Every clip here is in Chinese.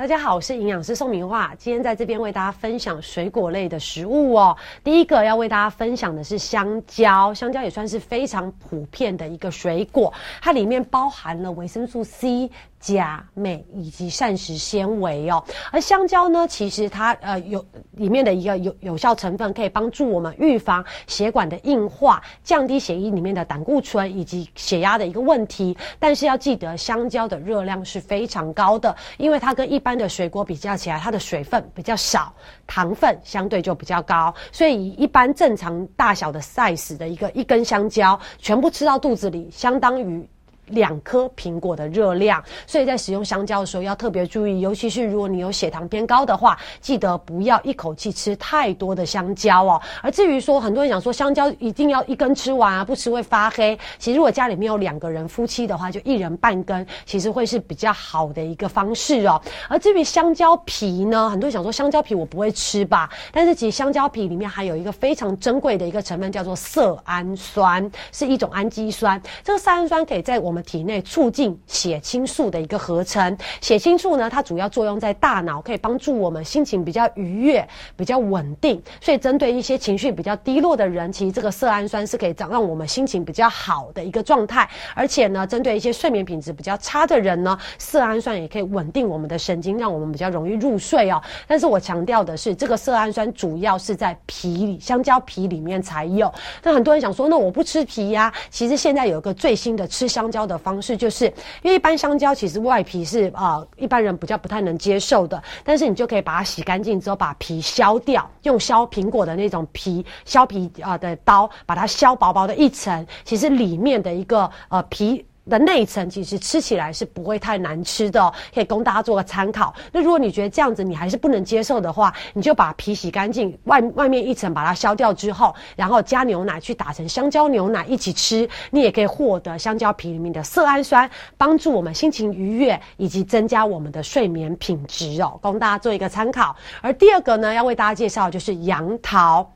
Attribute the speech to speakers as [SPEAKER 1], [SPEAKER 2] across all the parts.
[SPEAKER 1] 大家好，我是营养师宋明化，今天在这边为大家分享水果类的食物哦。第一个要为大家分享的是香蕉，香蕉也算是非常普遍的一个水果，它里面包含了维生素 C。钾、镁以及膳食纤维哦，而香蕉呢，其实它呃有里面的一个有有效成分，可以帮助我们预防血管的硬化，降低血液里面的胆固醇以及血压的一个问题。但是要记得，香蕉的热量是非常高的，因为它跟一般的水果比较起来，它的水分比较少，糖分相对就比较高。所以一般正常大小的 size 的一个一根香蕉，全部吃到肚子里，相当于。两颗苹果的热量，所以在使用香蕉的时候要特别注意，尤其是如果你有血糖偏高的话，记得不要一口气吃太多的香蕉哦。而至于说很多人讲说香蕉一定要一根吃完啊，不吃会发黑。其实如果家里面有两个人夫妻的话，就一人半根，其实会是比较好的一个方式哦。而至于香蕉皮呢，很多人想说香蕉皮我不会吃吧，但是其实香蕉皮里面还有一个非常珍贵的一个成分，叫做色氨酸，是一种氨基酸。这个色氨酸可以在我们体内促进血清素的一个合成，血清素呢，它主要作用在大脑，可以帮助我们心情比较愉悦、比较稳定。所以，针对一些情绪比较低落的人，其实这个色氨酸是可以让让我们心情比较好的一个状态。而且呢，针对一些睡眠品质比较差的人呢，色氨酸也可以稳定我们的神经，让我们比较容易入睡哦。但是我强调的是，这个色氨酸主要是在皮里，香蕉皮里面才有。那很多人想说，那我不吃皮呀？其实现在有一个最新的吃香蕉。的方式就是，因为一般香蕉其实外皮是啊，一般人比较不太能接受的。但是你就可以把它洗干净之后，把皮削掉，用削苹果的那种皮削皮啊的刀，把它削薄薄的一层。其实里面的一个呃皮。的内层其实吃起来是不会太难吃的，可以供大家做个参考。那如果你觉得这样子你还是不能接受的话，你就把皮洗干净，外外面一层把它削掉之后，然后加牛奶去打成香蕉牛奶一起吃，你也可以获得香蕉皮里面的色氨酸，帮助我们心情愉悦以及增加我们的睡眠品质哦，供大家做一个参考。而第二个呢，要为大家介绍就是杨桃。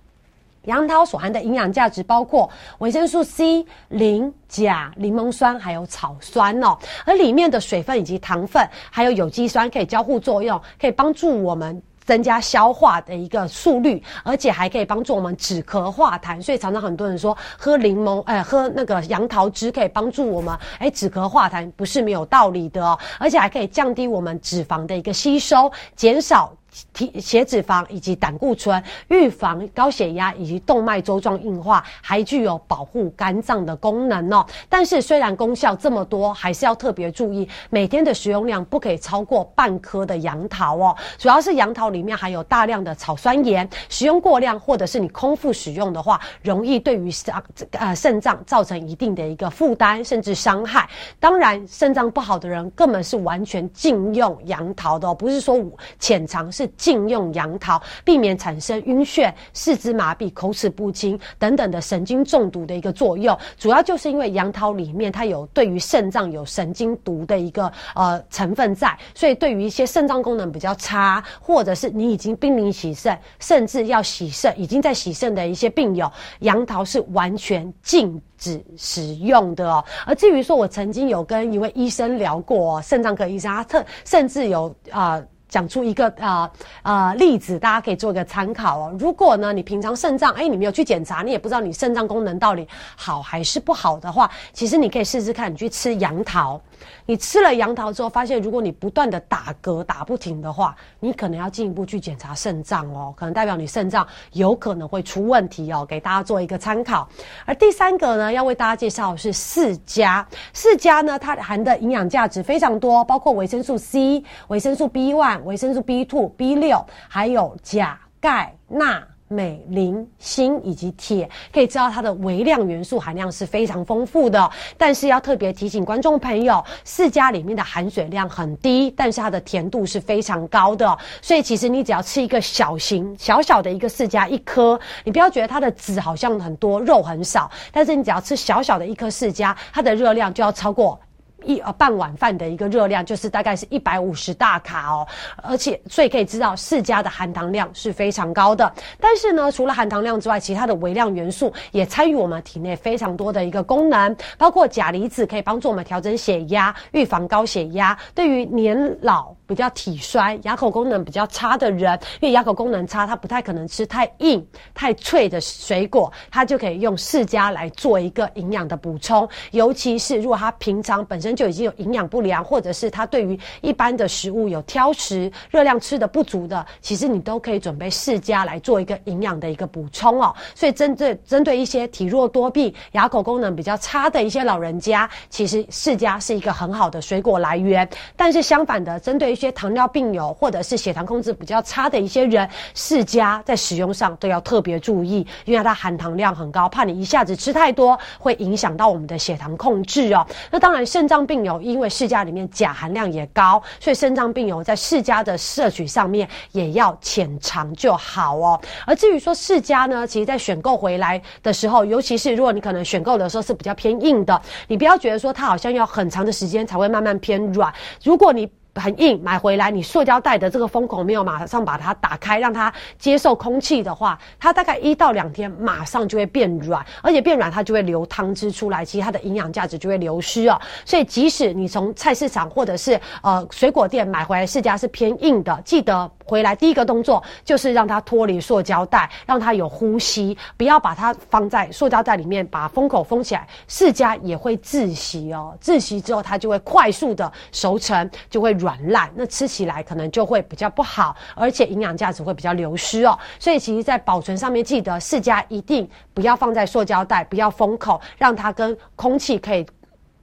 [SPEAKER 1] 杨桃所含的营养价值包括维生素 C、磷、钾、柠檬酸，还有草酸哦。而里面的水分以及糖分，还有有机酸，可以交互作用，可以帮助我们增加消化的一个速率，而且还可以帮助我们止咳化痰。所以常常很多人说喝柠檬，哎，喝那个杨桃汁可以帮助我们，哎，止咳化痰不是没有道理的哦。而且还可以降低我们脂肪的一个吸收，减少。体血脂肪以及胆固醇，预防高血压以及动脉粥状硬化，还具有保护肝脏的功能哦。但是虽然功效这么多，还是要特别注意，每天的食用量不可以超过半颗的杨桃哦。主要是杨桃里面含有大量的草酸盐，使用过量或者是你空腹使用的话，容易对于肾呃肾脏造成一定的一个负担甚至伤害。当然，肾脏不好的人根本是完全禁用杨桃的哦，不是说浅尝是。禁用杨桃，避免产生晕眩、四肢麻痹、口齿不清等等的神经中毒的一个作用。主要就是因为杨桃里面它有对于肾脏有神经毒的一个呃成分在，所以对于一些肾脏功能比较差，或者是你已经濒临洗肾，甚至要洗肾、已经在洗肾的一些病友，杨桃是完全禁止使用的哦。而至于说我曾经有跟一位医生聊过，肾脏科医生，他特甚至有啊。讲出一个啊啊例子，大家可以做一个参考哦。如果呢，你平常肾脏哎，你没有去检查，你也不知道你肾脏功能到底好还是不好的话，其实你可以试试看，你去吃杨桃。你吃了杨桃之后，发现如果你不断的打嗝打不停的话，你可能要进一步去检查肾脏哦，可能代表你肾脏有可能会出问题哦，给大家做一个参考。而第三个呢，要为大家介绍是四加四加呢，它含的营养价值非常多，包括维生素 C、维生素 B one、维生素 B two、B 六，还有钾、钙、钠。镁、磷、锌以及铁，可以知道它的微量元素含量是非常丰富的。但是要特别提醒观众朋友，释迦里面的含水量很低，但是它的甜度是非常高的。所以其实你只要吃一个小型、小小的一个释迦一颗，你不要觉得它的籽好像很多，肉很少，但是你只要吃小小的一颗释迦，它的热量就要超过。一呃半碗饭的一个热量，就是大概是一百五十大卡哦。而且所以可以知道释迦的含糖量是非常高的。但是呢，除了含糖量之外，其他的微量元素也参与我们体内非常多的一个功能，包括钾离子可以帮助我们调整血压，预防高血压。对于年老比较体衰、牙口功能比较差的人，因为牙口功能差，他不太可能吃太硬、太脆的水果，他就可以用释迦来做一个营养的补充。尤其是如果他平常本身就已经有营养不良，或者是他对于一般的食物有挑食、热量吃的不足的，其实你都可以准备释迦来做一个营养的一个补充哦。所以针对针对一些体弱多病、牙口功能比较差的一些老人家，其实释迦是一个很好的水果来源。但是相反的，针对一些糖尿病友或者是血糖控制比较差的一些人，释迦在使用上都要特别注意，因为它含糖量很高，怕你一下子吃太多，会影响到我们的血糖控制哦。那当然，肾脏病友因为释迦里面钾含量也高，所以肾脏病友在释迦的摄取上面也要浅尝就好哦。而至于说释迦呢，其实在选购回来的时候，尤其是如果你可能选购的时候是比较偏硬的，你不要觉得说它好像要很长的时间才会慢慢偏软。如果你很硬，买回来你塑胶袋的这个封口没有马上把它打开，让它接受空气的话，它大概一到两天马上就会变软，而且变软它就会流汤汁出来，其实它的营养价值就会流失哦。所以即使你从菜市场或者是呃水果店买回来释迦是偏硬的，记得回来第一个动作就是让它脱离塑胶袋，让它有呼吸，不要把它放在塑胶袋里面，把封口封起来，释迦也会窒息哦。窒息之后它就会快速的熟成，就会。软烂，那吃起来可能就会比较不好，而且营养价值会比较流失哦。所以其实，在保存上面，记得释迦一定不要放在塑胶袋，不要封口，让它跟空气可以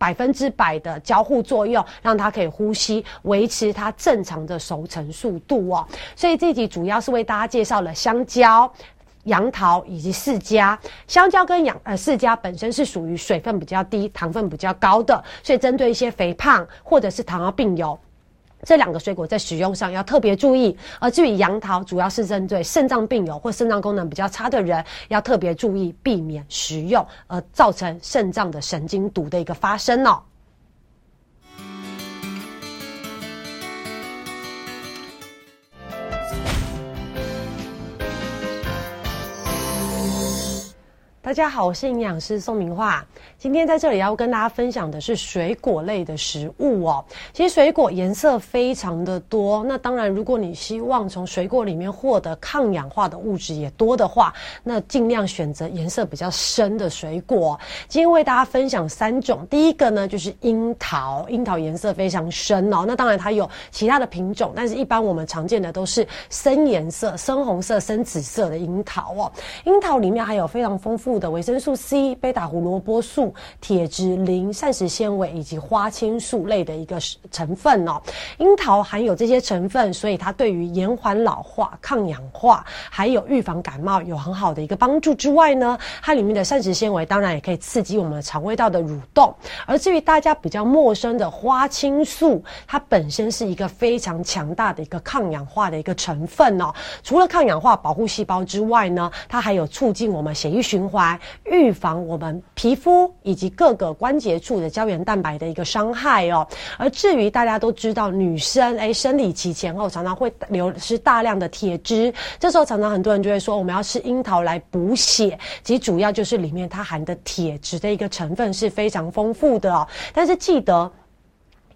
[SPEAKER 1] 百分之百的交互作用，让它可以呼吸，维持它正常的熟成速度哦。所以这集主要是为大家介绍了香蕉。杨桃以及释迦，香蕉跟杨呃释迦本身是属于水分比较低、糖分比较高的，所以针对一些肥胖或者是糖尿病友。这两个水果在使用上要特别注意，而至于杨桃，主要是针对肾脏病友或肾脏功能比较差的人，要特别注意避免食用，而造成肾脏的神经毒的一个发生哦。大家好，我是营养师宋明化。今天在这里要跟大家分享的是水果类的食物哦。其实水果颜色非常的多，那当然，如果你希望从水果里面获得抗氧化的物质也多的话，那尽量选择颜色比较深的水果。今天为大家分享三种，第一个呢就是樱桃，樱桃颜色非常深哦。那当然它有其他的品种，但是一般我们常见的都是深颜色、深红色、深紫色的樱桃哦。樱桃里面还有非常丰富。的维生素 C、贝塔胡萝卜素、铁质、磷、膳食纤维以及花青素类的一个成分哦。樱桃含有这些成分，所以它对于延缓老化、抗氧化，还有预防感冒有很好的一个帮助。之外呢，它里面的膳食纤维当然也可以刺激我们肠胃道的蠕动。而至于大家比较陌生的花青素，它本身是一个非常强大的一个抗氧化的一个成分哦。除了抗氧化、保护细胞之外呢，它还有促进我们血液循环。预防我们皮肤以及各个关节处的胶原蛋白的一个伤害哦。而至于大家都知道，女生哎生理期前后常常会流失大量的铁质，这时候常常很多人就会说，我们要吃樱桃来补血。其实主要就是里面它含的铁质的一个成分是非常丰富的哦。但是记得。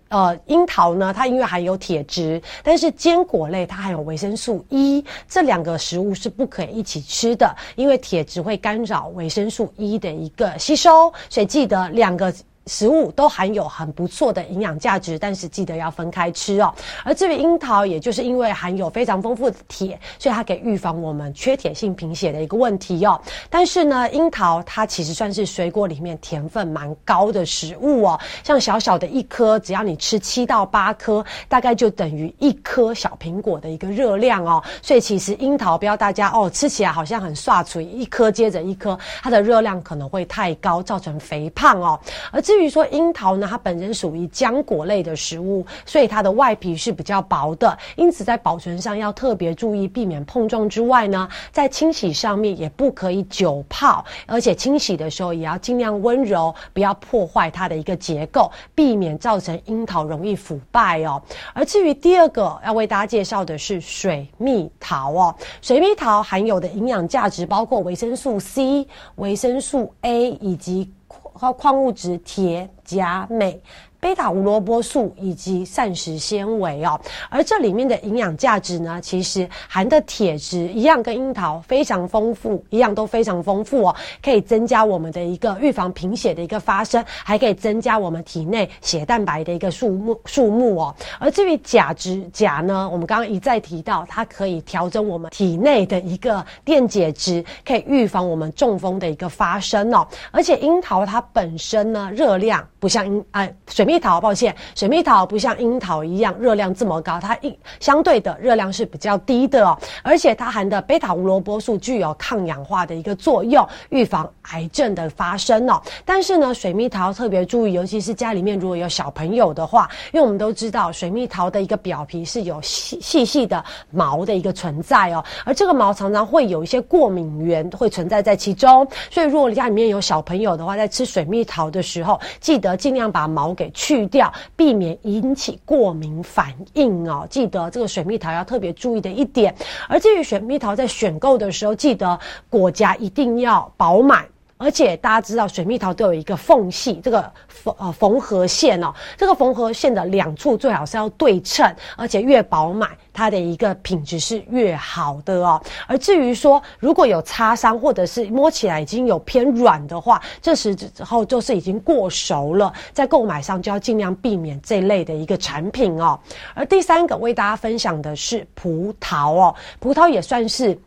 [SPEAKER 1] 呃，樱桃呢，它因为含有铁质，但是坚果类它含有维生素 E，这两个食物是不可以一起吃的，因为铁质会干扰维生素 E 的一个吸收，所以记得两个。食物都含有很不错的营养价值，但是记得要分开吃哦。而至于樱桃，也就是因为含有非常丰富的铁，所以它可以预防我们缺铁性贫血的一个问题哦。但是呢，樱桃它其实算是水果里面甜分蛮高的食物哦。像小小的一颗，只要你吃七到八颗，大概就等于一颗小苹果的一个热量哦。所以其实樱桃不要大家哦，吃起来好像很刷嘴，一颗接着一颗，它的热量可能会太高，造成肥胖哦。而至至于说樱桃呢，它本身属于浆果类的食物，所以它的外皮是比较薄的，因此在保存上要特别注意，避免碰撞之外呢，在清洗上面也不可以久泡，而且清洗的时候也要尽量温柔，不要破坏它的一个结构，避免造成樱桃容易腐败哦。而至于第二个要为大家介绍的是水蜜桃哦，水蜜桃含有的营养价值包括维生素 C、维生素 A 以及和矿物质铁、钾、镁。贝塔胡萝卜素以及膳食纤维哦，而这里面的营养价值呢，其实含的铁质一样，跟樱桃非常丰富，一样都非常丰富哦，可以增加我们的一个预防贫血的一个发生，还可以增加我们体内血蛋白的一个数目数目哦。而至于钾质，钾呢，我们刚刚一再提到，它可以调整我们体内的一个电解质，可以预防我们中风的一个发生哦。而且樱桃它本身呢，热量不像樱哎水蜜。桃，抱歉，水蜜桃不像樱桃一样热量这么高，它一相对的热量是比较低的哦，而且它含的贝塔胡萝卜素具有抗氧化的一个作用，预防癌症的发生哦。但是呢，水蜜桃特别注意，尤其是家里面如果有小朋友的话，因为我们都知道水蜜桃的一个表皮是有细细细的毛的一个存在哦，而这个毛常常会有一些过敏源会存在在其中，所以如果家里面有小朋友的话，在吃水蜜桃的时候，记得尽量把毛给。去掉，避免引起过敏反应哦。记得这个水蜜桃要特别注意的一点。而至于水蜜桃在选购的时候，记得果荚一定要饱满。而且大家知道，水蜜桃都有一个缝隙，这个缝呃缝合线哦，这个缝合线的两处最好是要对称，而且越饱满，它的一个品质是越好的哦。而至于说如果有擦伤或者是摸起来已经有偏软的话，这时之后就是已经过熟了，在购买上就要尽量避免这类的一个产品哦。而第三个为大家分享的是葡萄哦，葡萄也算是。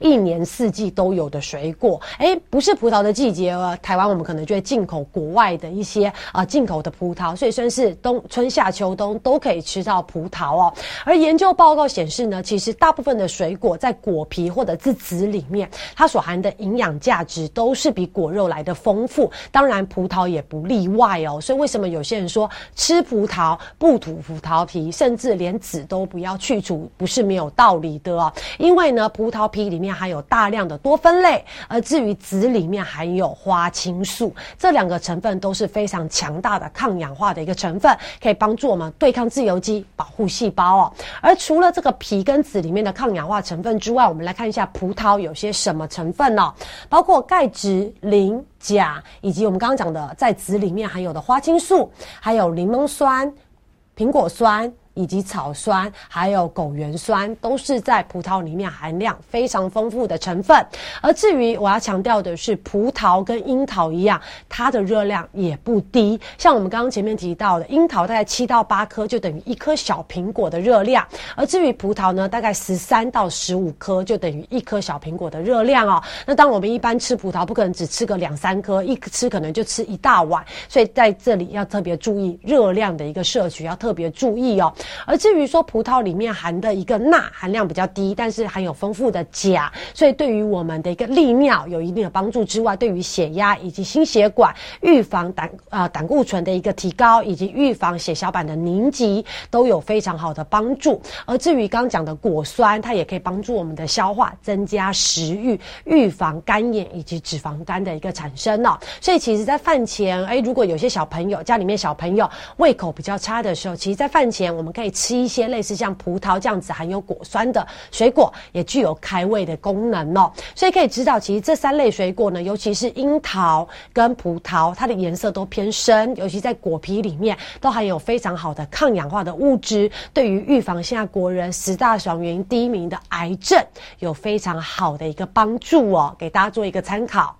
[SPEAKER 1] 一年四季都有的水果，哎，不是葡萄的季节哦。台湾我们可能就会进口国外的一些啊进口的葡萄，所以算是冬春夏秋冬都可以吃到葡萄哦。而研究报告显示呢，其实大部分的水果在果皮或者是籽里面，它所含的营养价值都是比果肉来的丰富。当然，葡萄也不例外哦。所以为什么有些人说吃葡萄不吐葡萄皮，甚至连籽都不要去除，不是没有道理的哦。因为呢，葡萄皮里面含有大量的多酚类，而至于籽里面含有花青素，这两个成分都是非常强大的抗氧化的一个成分，可以帮助我们对抗自由基，保护细胞哦。而除了这个皮跟籽里面的抗氧化成分之外，我们来看一下葡萄有些什么成分呢？包括钙质、磷、钾，以及我们刚刚讲的在籽里面含有的花青素，还有柠檬酸、苹果酸。以及草酸，还有枸橼酸，都是在葡萄里面含量非常丰富的成分。而至于我要强调的是，葡萄跟樱桃一样，它的热量也不低。像我们刚刚前面提到的，樱桃大概七到八颗就等于一颗小苹果的热量，而至于葡萄呢，大概十三到十五颗就等于一颗小苹果的热量哦。那当我们一般吃葡萄，不可能只吃个两三颗，一吃可能就吃一大碗，所以在这里要特别注意热量的一个摄取，要特别注意哦。而至于说葡萄里面含的一个钠含量比较低，但是含有丰富的钾，所以对于我们的一个利尿有一定的帮助之外，对于血压以及心血管预防胆啊胆固醇的一个提高，以及预防血小板的凝集都有非常好的帮助。而至于刚讲的果酸，它也可以帮助我们的消化，增加食欲，预防肝炎以及脂肪肝的一个产生哦。所以其实，在饭前，哎，如果有些小朋友家里面小朋友胃口比较差的时候，其实，在饭前我们可以吃一些类似像葡萄这样子含有果酸的水果，也具有开胃的功能哦。所以可以知道，其实这三类水果呢，尤其是樱桃跟葡萄，它的颜色都偏深，尤其在果皮里面都含有非常好的抗氧化的物质，对于预防现在国人十大死亡原因第一名的癌症有非常好的一个帮助哦。给大家做一个参考。